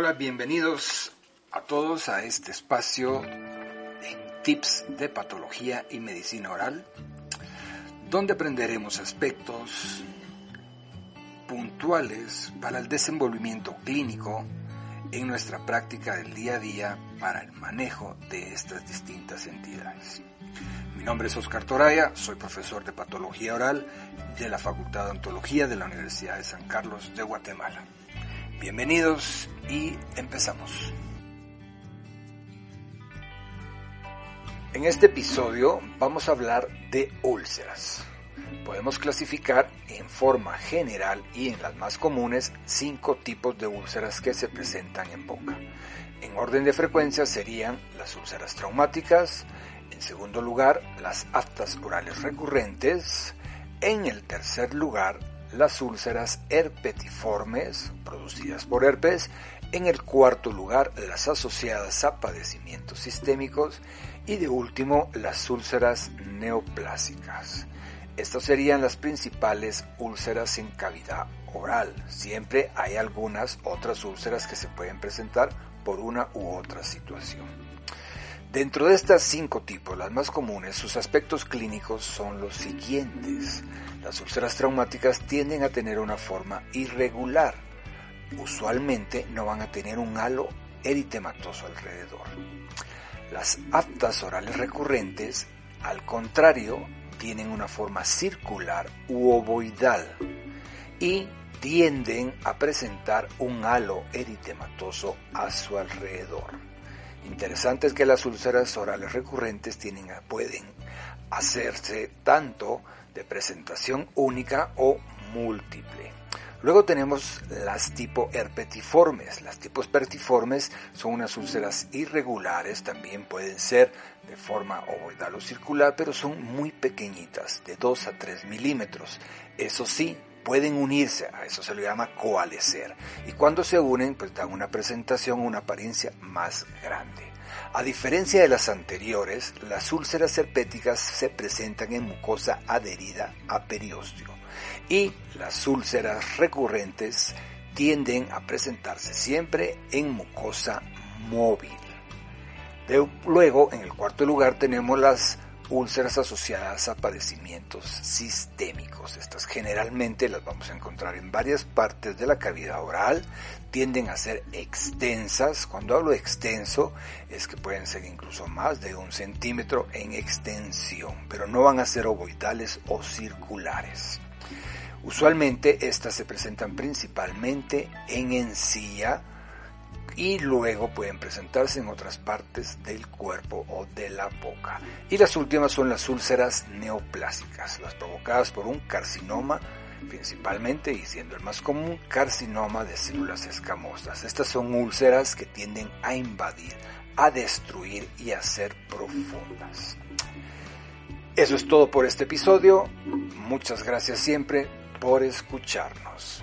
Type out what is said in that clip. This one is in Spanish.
Hola, bienvenidos a todos a este espacio en tips de patología y medicina oral, donde aprenderemos aspectos puntuales para el desenvolvimiento clínico en nuestra práctica del día a día para el manejo de estas distintas entidades. Mi nombre es Oscar Toraya, soy profesor de patología oral de la Facultad de Ontología de la Universidad de San Carlos de Guatemala. Bienvenidos y empezamos. En este episodio vamos a hablar de úlceras. Podemos clasificar en forma general y en las más comunes cinco tipos de úlceras que se presentan en boca. En orden de frecuencia serían las úlceras traumáticas, en segundo lugar las aftas orales recurrentes, en el tercer lugar las úlceras herpetiformes producidas por herpes, en el cuarto lugar las asociadas a padecimientos sistémicos y de último las úlceras neoplásicas. Estas serían las principales úlceras en cavidad oral. Siempre hay algunas otras úlceras que se pueden presentar por una u otra situación. Dentro de estas cinco tipos, las más comunes, sus aspectos clínicos son los siguientes. Las úlceras traumáticas tienden a tener una forma irregular. Usualmente no van a tener un halo eritematoso alrededor. Las aptas orales recurrentes, al contrario, tienen una forma circular u ovoidal y tienden a presentar un halo eritematoso a su alrededor. Interesante es que las úlceras orales recurrentes pueden hacerse tanto de presentación única o múltiple. Luego tenemos las tipo herpetiformes. Las tipos herpetiformes son unas úlceras irregulares, también pueden ser de forma ovoidal o circular, pero son muy pequeñitas, de 2 a 3 milímetros. Eso sí, pueden unirse, a eso se le llama coalescer. Y cuando se unen, pues dan una presentación, una apariencia más grande. A diferencia de las anteriores, las úlceras herpéticas se presentan en mucosa adherida a periósteo y las úlceras recurrentes tienden a presentarse siempre en mucosa móvil. luego, en el cuarto lugar, tenemos las úlceras asociadas a padecimientos sistémicos. Estas generalmente las vamos a encontrar en varias partes de la cavidad oral, tienden a ser extensas. Cuando hablo extenso es que pueden ser incluso más de un centímetro en extensión, pero no van a ser ovoidales o circulares. Usualmente estas se presentan principalmente en encía, y luego pueden presentarse en otras partes del cuerpo o de la boca. Y las últimas son las úlceras neoplásicas, las provocadas por un carcinoma principalmente y siendo el más común carcinoma de células escamosas. Estas son úlceras que tienden a invadir, a destruir y a ser profundas. Eso es todo por este episodio. Muchas gracias siempre por escucharnos.